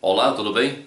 Olá, tudo bem?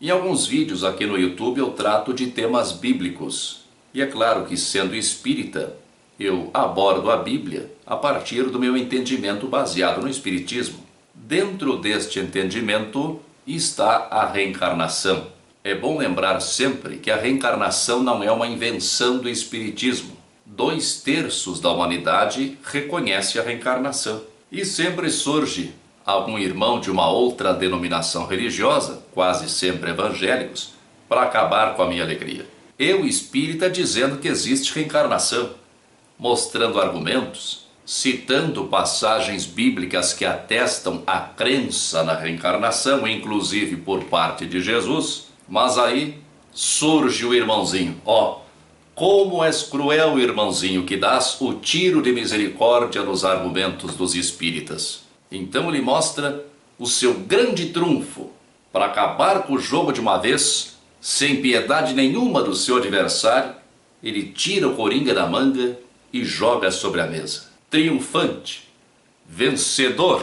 Em alguns vídeos aqui no YouTube eu trato de temas bíblicos. E é claro que, sendo espírita, eu abordo a Bíblia a partir do meu entendimento baseado no Espiritismo. Dentro deste entendimento está a reencarnação. É bom lembrar sempre que a reencarnação não é uma invenção do Espiritismo. Dois terços da humanidade reconhece a reencarnação. E sempre surge algum irmão de uma outra denominação religiosa, quase sempre evangélicos, para acabar com a minha alegria. Eu espírita dizendo que existe reencarnação, mostrando argumentos, citando passagens bíblicas que atestam a crença na reencarnação, inclusive por parte de Jesus. Mas aí surge o irmãozinho, ó, como és cruel, irmãozinho, que dás o tiro de misericórdia nos argumentos dos espíritas. Então ele mostra o seu grande trunfo para acabar com o jogo de uma vez, sem piedade nenhuma do seu adversário, ele tira o coringa da manga e joga sobre a mesa. Triunfante, vencedor.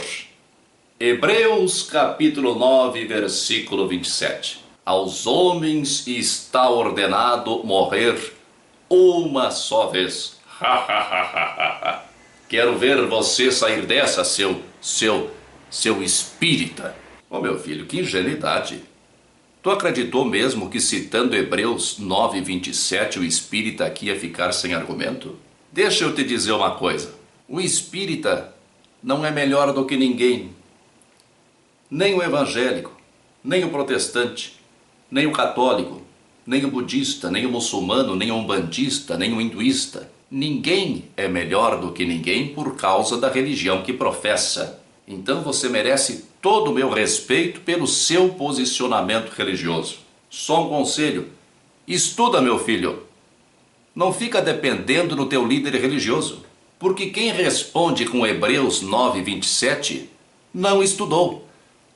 Hebreus capítulo 9, versículo 27. Aos homens está ordenado morrer uma só vez. Quero ver você sair dessa, seu, seu, seu espírita. Oh, meu filho, que ingenuidade. Tu acreditou mesmo que citando Hebreus 9, 27, o espírita aqui ia ficar sem argumento? Deixa eu te dizer uma coisa. O espírita não é melhor do que ninguém. Nem o evangélico, nem o protestante, nem o católico, nem o budista, nem o muçulmano, nem o umbandista, nem o hinduísta. Ninguém é melhor do que ninguém por causa da religião que professa. Então você merece todo o meu respeito pelo seu posicionamento religioso. Só um conselho: estuda, meu filho. Não fica dependendo do teu líder religioso, porque quem responde com Hebreus 9:27 não estudou,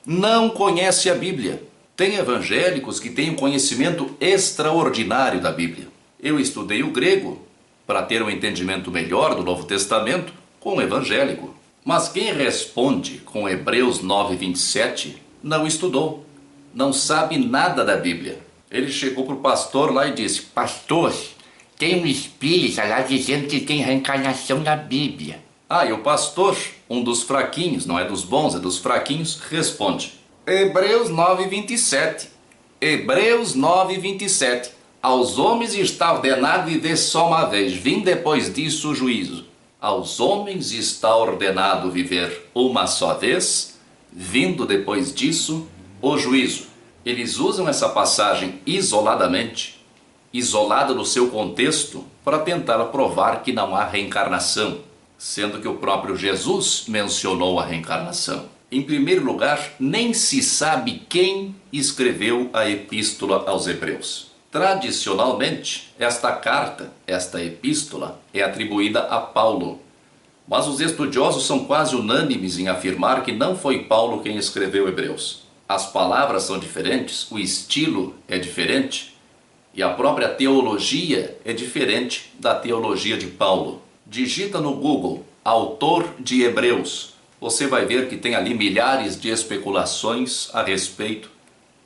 não conhece a Bíblia. Tem evangélicos que têm um conhecimento extraordinário da Bíblia. Eu estudei o grego para ter um entendimento melhor do Novo Testamento com o evangélico. Mas quem responde com Hebreus 9:27 não estudou, não sabe nada da Bíblia. Ele chegou para o pastor lá e disse: Pastor, tem um espírito lá dizendo que tem reencarnação na Bíblia. Ah, e o pastor, um dos fraquinhos, não é dos bons, é dos fraquinhos, responde: Hebreus 9:27. Hebreus 9:27. Aos homens está ordenado viver só uma vez, vim depois disso o juízo. Aos homens está ordenado viver uma só vez, vindo depois disso o juízo. Eles usam essa passagem isoladamente, isolada no seu contexto, para tentar provar que não há reencarnação, sendo que o próprio Jesus mencionou a reencarnação. Em primeiro lugar, nem se sabe quem escreveu a epístola aos Hebreus. Tradicionalmente, esta carta, esta epístola, é atribuída a Paulo. Mas os estudiosos são quase unânimes em afirmar que não foi Paulo quem escreveu Hebreus. As palavras são diferentes, o estilo é diferente e a própria teologia é diferente da teologia de Paulo. Digita no Google autor de Hebreus. Você vai ver que tem ali milhares de especulações a respeito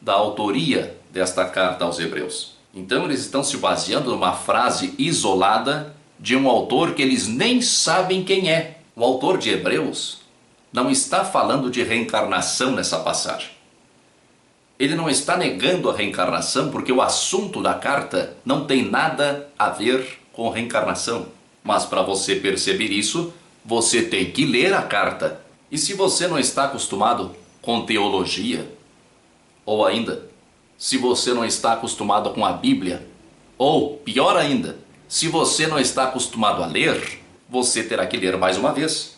da autoria desta carta aos Hebreus. Então eles estão se baseando numa frase isolada de um autor que eles nem sabem quem é. O autor de Hebreus não está falando de reencarnação nessa passagem. Ele não está negando a reencarnação porque o assunto da carta não tem nada a ver com reencarnação. Mas para você perceber isso, você tem que ler a carta. E se você não está acostumado com teologia, ou ainda se você não está acostumado com a Bíblia, ou pior ainda, se você não está acostumado a ler, você terá que ler mais uma vez.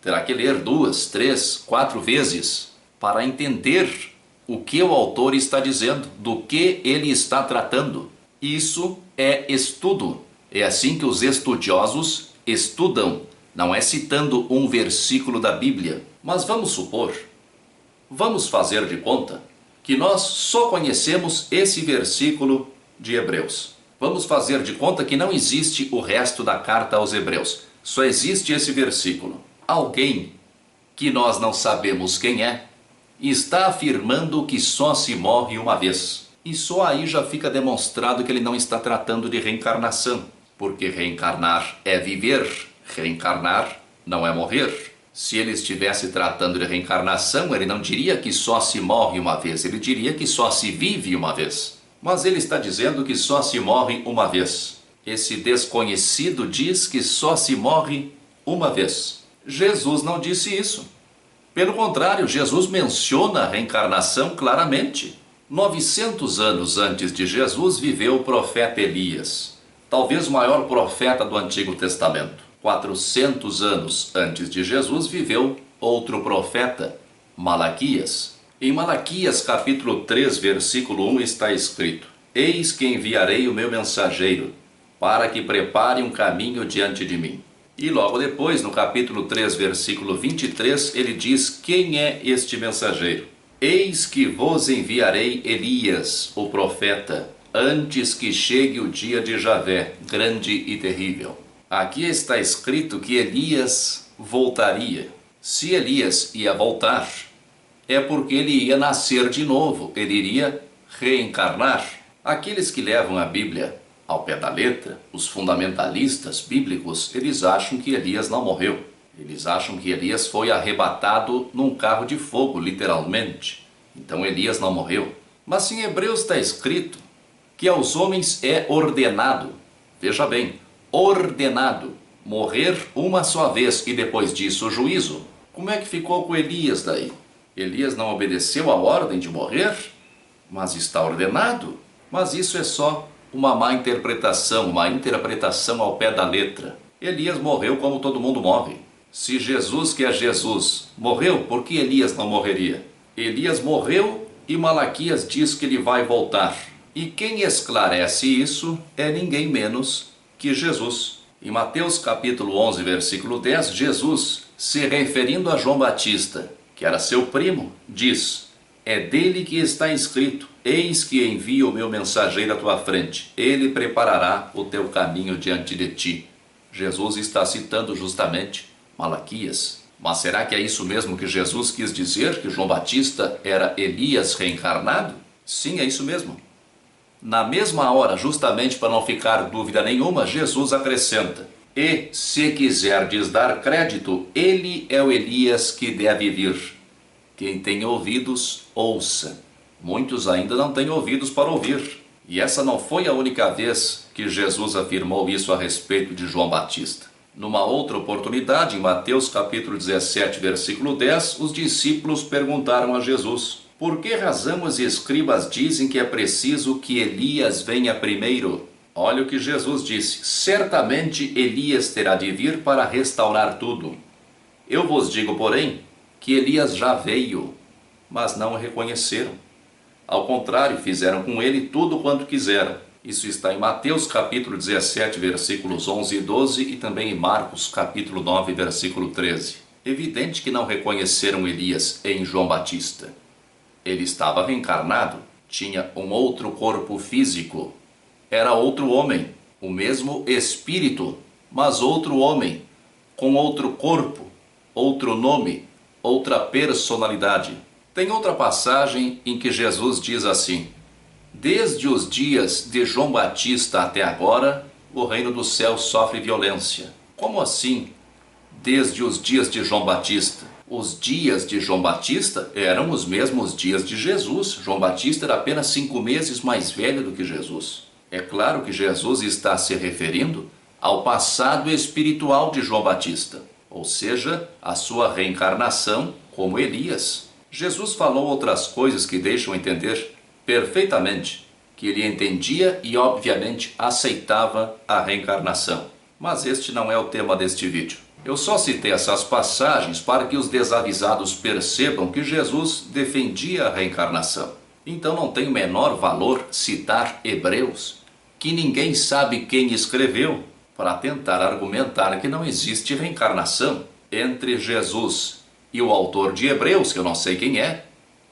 Terá que ler duas, três, quatro vezes para entender o que o autor está dizendo, do que ele está tratando. Isso é estudo. É assim que os estudiosos estudam, não é citando um versículo da Bíblia. Mas vamos supor, vamos fazer de conta que nós só conhecemos esse versículo de Hebreus. Vamos fazer de conta que não existe o resto da carta aos Hebreus, só existe esse versículo. Alguém que nós não sabemos quem é, está afirmando que só se morre uma vez. E só aí já fica demonstrado que ele não está tratando de reencarnação, porque reencarnar é viver, reencarnar não é morrer. Se ele estivesse tratando de reencarnação, ele não diria que só se morre uma vez, ele diria que só se vive uma vez. Mas ele está dizendo que só se morre uma vez. Esse desconhecido diz que só se morre uma vez. Jesus não disse isso. Pelo contrário, Jesus menciona a reencarnação claramente. 900 anos antes de Jesus viveu o profeta Elias, talvez o maior profeta do Antigo Testamento. 400 anos antes de Jesus viveu outro profeta, Malaquias. Em Malaquias capítulo 3, versículo 1 está escrito: Eis que enviarei o meu mensageiro, para que prepare um caminho diante de mim. E logo depois, no capítulo 3, versículo 23, ele diz: Quem é este mensageiro? Eis que vos enviarei Elias, o profeta, antes que chegue o dia de Javé, grande e terrível. Aqui está escrito que Elias voltaria. Se Elias ia voltar, é porque ele ia nascer de novo, ele iria reencarnar. Aqueles que levam a Bíblia ao pé da letra, os fundamentalistas bíblicos, eles acham que Elias não morreu. Eles acham que Elias foi arrebatado num carro de fogo, literalmente. Então Elias não morreu. Mas em Hebreus está escrito que aos homens é ordenado, veja bem, ordenado morrer uma só vez e depois disso o juízo. Como é que ficou com Elias daí? Elias não obedeceu a ordem de morrer, mas está ordenado. Mas isso é só uma má interpretação, uma interpretação ao pé da letra. Elias morreu como todo mundo morre. Se Jesus, que é Jesus, morreu, por que Elias não morreria? Elias morreu e Malaquias diz que ele vai voltar. E quem esclarece isso é ninguém menos que Jesus. Em Mateus capítulo 11, versículo 10, Jesus, se referindo a João Batista, que era seu primo, diz: É dele que está escrito: Eis que envio o meu mensageiro à tua frente, ele preparará o teu caminho diante de ti. Jesus está citando justamente Malaquias. Mas será que é isso mesmo que Jesus quis dizer? Que João Batista era Elias reencarnado? Sim, é isso mesmo. Na mesma hora, justamente para não ficar dúvida nenhuma, Jesus acrescenta: E se quiserdes dar crédito, ele é o Elias que deve vir. Quem tem ouvidos, ouça. Muitos ainda não têm ouvidos para ouvir. E essa não foi a única vez que Jesus afirmou isso a respeito de João Batista. Numa outra oportunidade, em Mateus capítulo 17, versículo 10, os discípulos perguntaram a Jesus: por que razão os escribas dizem que é preciso que Elias venha primeiro? Olha o que Jesus disse: Certamente Elias terá de vir para restaurar tudo. Eu vos digo, porém, que Elias já veio, mas não o reconheceram. Ao contrário, fizeram com ele tudo quanto quiseram. Isso está em Mateus capítulo 17, versículos 11 e 12 e também em Marcos capítulo 9, versículo 13. Evidente que não reconheceram Elias em João Batista. Ele estava reencarnado, tinha um outro corpo físico. Era outro homem, o mesmo espírito, mas outro homem, com outro corpo, outro nome, outra personalidade. Tem outra passagem em que Jesus diz assim: Desde os dias de João Batista até agora, o reino do céu sofre violência. Como assim? Desde os dias de João Batista? Os dias de João Batista eram os mesmos dias de Jesus. João Batista era apenas cinco meses mais velho do que Jesus. É claro que Jesus está se referindo ao passado espiritual de João Batista, ou seja, a sua reencarnação como Elias. Jesus falou outras coisas que deixam entender perfeitamente que ele entendia e, obviamente, aceitava a reencarnação. Mas este não é o tema deste vídeo. Eu só citei essas passagens para que os desavisados percebam que Jesus defendia a reencarnação. Então não tem o menor valor citar Hebreus, que ninguém sabe quem escreveu, para tentar argumentar que não existe reencarnação. Entre Jesus e o autor de Hebreus, que eu não sei quem é,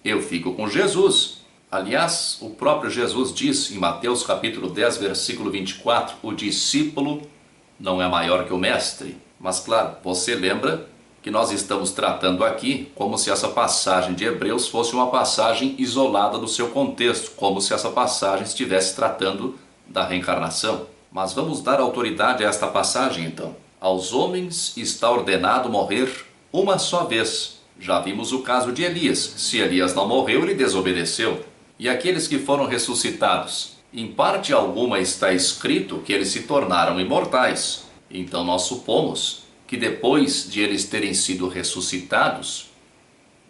eu fico com Jesus. Aliás, o próprio Jesus diz em Mateus capítulo 10, versículo 24: o discípulo não é maior que o mestre. Mas claro, você lembra que nós estamos tratando aqui como se essa passagem de Hebreus fosse uma passagem isolada do seu contexto, como se essa passagem estivesse tratando da reencarnação. Mas vamos dar autoridade a esta passagem então. Aos homens está ordenado morrer uma só vez. Já vimos o caso de Elias. Se Elias não morreu, ele desobedeceu. E aqueles que foram ressuscitados? Em parte alguma está escrito que eles se tornaram imortais. Então nós supomos que depois de eles terem sido ressuscitados,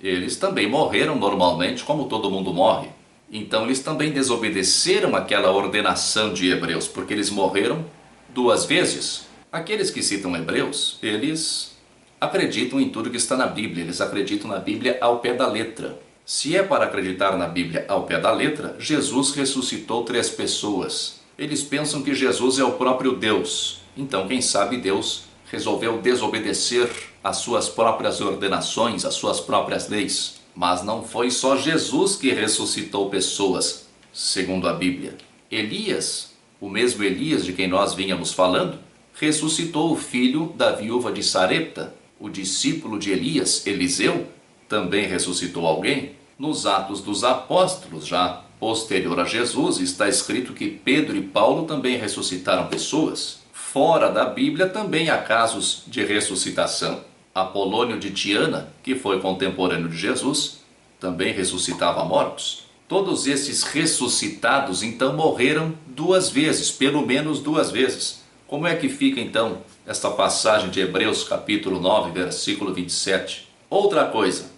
eles também morreram normalmente, como todo mundo morre. Então eles também desobedeceram aquela ordenação de Hebreus, porque eles morreram duas vezes. Aqueles que citam Hebreus, eles acreditam em tudo que está na Bíblia, eles acreditam na Bíblia ao pé da letra. Se é para acreditar na Bíblia ao pé da letra, Jesus ressuscitou três pessoas. Eles pensam que Jesus é o próprio Deus. Então, quem sabe Deus resolveu desobedecer às suas próprias ordenações, às suas próprias leis. Mas não foi só Jesus que ressuscitou pessoas, segundo a Bíblia. Elias, o mesmo Elias de quem nós vínhamos falando, ressuscitou o filho da viúva de Sarepta. O discípulo de Elias, Eliseu, também ressuscitou alguém. Nos Atos dos Apóstolos, já posterior a Jesus, está escrito que Pedro e Paulo também ressuscitaram pessoas. Fora da Bíblia também há casos de ressuscitação. Apolônio de Tiana, que foi contemporâneo de Jesus, também ressuscitava mortos. Todos esses ressuscitados então morreram duas vezes, pelo menos duas vezes. Como é que fica então esta passagem de Hebreus capítulo 9, versículo 27? Outra coisa,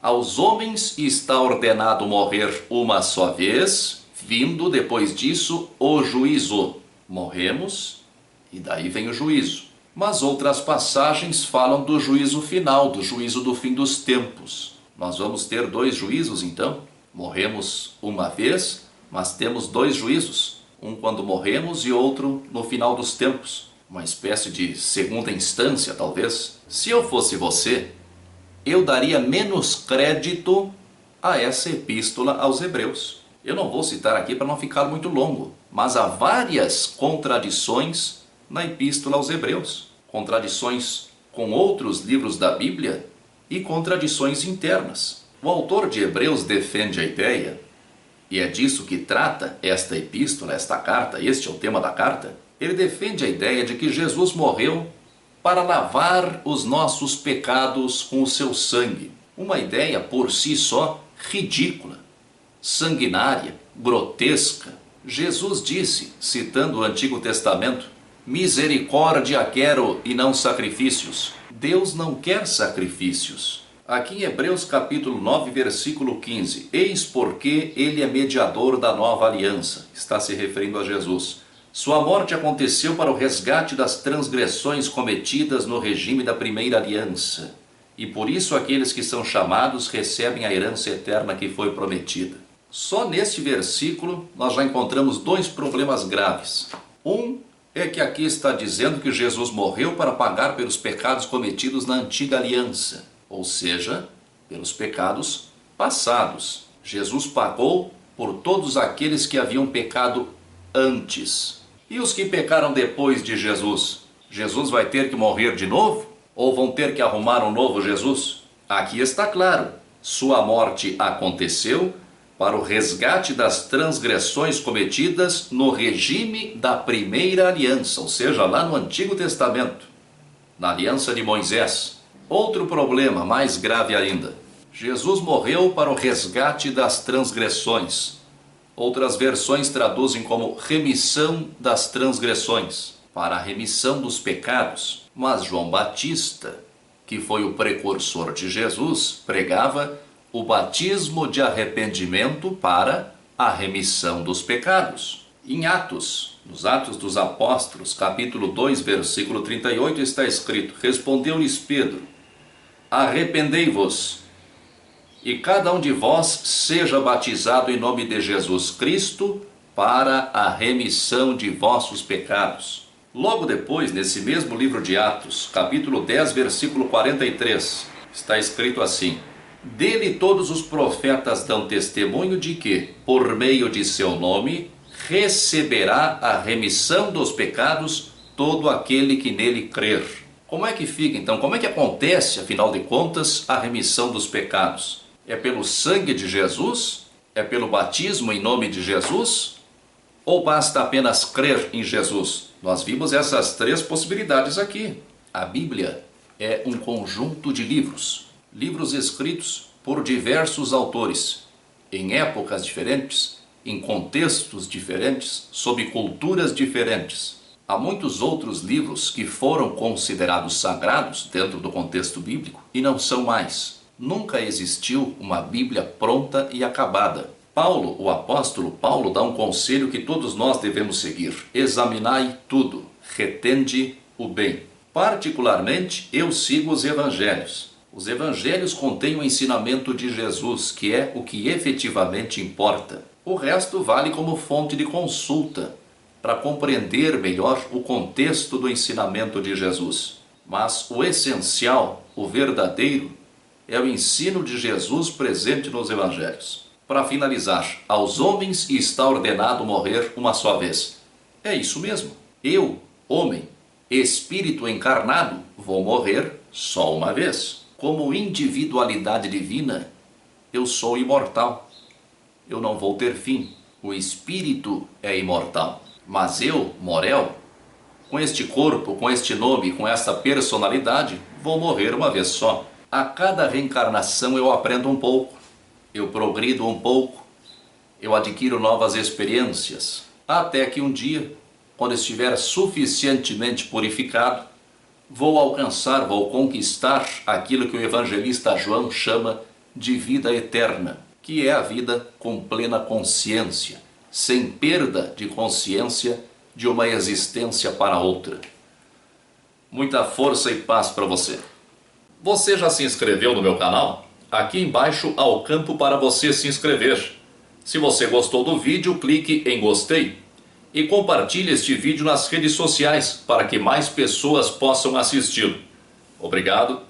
aos homens está ordenado morrer uma só vez, vindo depois disso o juízo. Morremos e daí vem o juízo. Mas outras passagens falam do juízo final, do juízo do fim dos tempos. Nós vamos ter dois juízos então? Morremos uma vez, mas temos dois juízos, um quando morremos e outro no final dos tempos. Uma espécie de segunda instância, talvez. Se eu fosse você, eu daria menos crédito a essa epístola aos Hebreus. Eu não vou citar aqui para não ficar muito longo, mas há várias contradições na Epístola aos Hebreus, contradições com outros livros da Bíblia e contradições internas. O autor de Hebreus defende a ideia, e é disso que trata esta epístola, esta carta, este é o tema da carta. Ele defende a ideia de que Jesus morreu para lavar os nossos pecados com o seu sangue. Uma ideia por si só ridícula, sanguinária, grotesca. Jesus disse, citando o Antigo Testamento, Misericórdia quero e não sacrifícios. Deus não quer sacrifícios. Aqui em Hebreus capítulo 9, versículo 15. Eis porque ele é mediador da nova aliança. Está se referindo a Jesus. Sua morte aconteceu para o resgate das transgressões cometidas no regime da primeira aliança. E por isso aqueles que são chamados recebem a herança eterna que foi prometida. Só neste versículo nós já encontramos dois problemas graves. Um é que aqui está dizendo que Jesus morreu para pagar pelos pecados cometidos na antiga aliança, ou seja, pelos pecados passados. Jesus pagou por todos aqueles que haviam pecado antes. E os que pecaram depois de Jesus? Jesus vai ter que morrer de novo? Ou vão ter que arrumar um novo Jesus? Aqui está claro: sua morte aconteceu para o resgate das transgressões cometidas no regime da primeira aliança, ou seja, lá no Antigo Testamento, na aliança de Moisés. Outro problema mais grave ainda: Jesus morreu para o resgate das transgressões. Outras versões traduzem como remissão das transgressões, para a remissão dos pecados. Mas João Batista, que foi o precursor de Jesus, pregava o batismo de arrependimento para a remissão dos pecados. Em Atos, nos Atos dos Apóstolos, capítulo 2, versículo 38, está escrito: Respondeu-lhes Pedro: Arrependei-vos, e cada um de vós seja batizado em nome de Jesus Cristo para a remissão de vossos pecados. Logo depois, nesse mesmo livro de Atos, capítulo 10, versículo 43, está escrito assim: dele todos os profetas dão testemunho de que, por meio de seu nome, receberá a remissão dos pecados todo aquele que nele crer. Como é que fica então? Como é que acontece, afinal de contas, a remissão dos pecados? É pelo sangue de Jesus? É pelo batismo em nome de Jesus? Ou basta apenas crer em Jesus? Nós vimos essas três possibilidades aqui. A Bíblia é um conjunto de livros, livros escritos por diversos autores, em épocas diferentes, em contextos diferentes, sob culturas diferentes. Há muitos outros livros que foram considerados sagrados dentro do contexto bíblico e não são mais. Nunca existiu uma Bíblia pronta e acabada. Paulo, o apóstolo Paulo, dá um conselho que todos nós devemos seguir: examinai tudo, retende o bem. Particularmente, eu sigo os evangelhos. Os evangelhos contêm o ensinamento de Jesus, que é o que efetivamente importa. O resto vale como fonte de consulta para compreender melhor o contexto do ensinamento de Jesus. Mas o essencial, o verdadeiro, é o ensino de Jesus presente nos evangelhos. Para finalizar, aos homens está ordenado morrer uma só vez. É isso mesmo. Eu, homem, espírito encarnado, vou morrer só uma vez. Como individualidade divina, eu sou imortal. Eu não vou ter fim. O espírito é imortal. Mas eu, Morel, com este corpo, com este nome, com esta personalidade, vou morrer uma vez só. A cada reencarnação eu aprendo um pouco, eu progrido um pouco, eu adquiro novas experiências, até que um dia, quando estiver suficientemente purificado, vou alcançar, vou conquistar aquilo que o evangelista João chama de vida eterna, que é a vida com plena consciência sem perda de consciência de uma existência para outra. Muita força e paz para você. Você já se inscreveu no meu canal? Aqui embaixo há o campo para você se inscrever. Se você gostou do vídeo, clique em gostei e compartilhe este vídeo nas redes sociais para que mais pessoas possam assisti-lo. Obrigado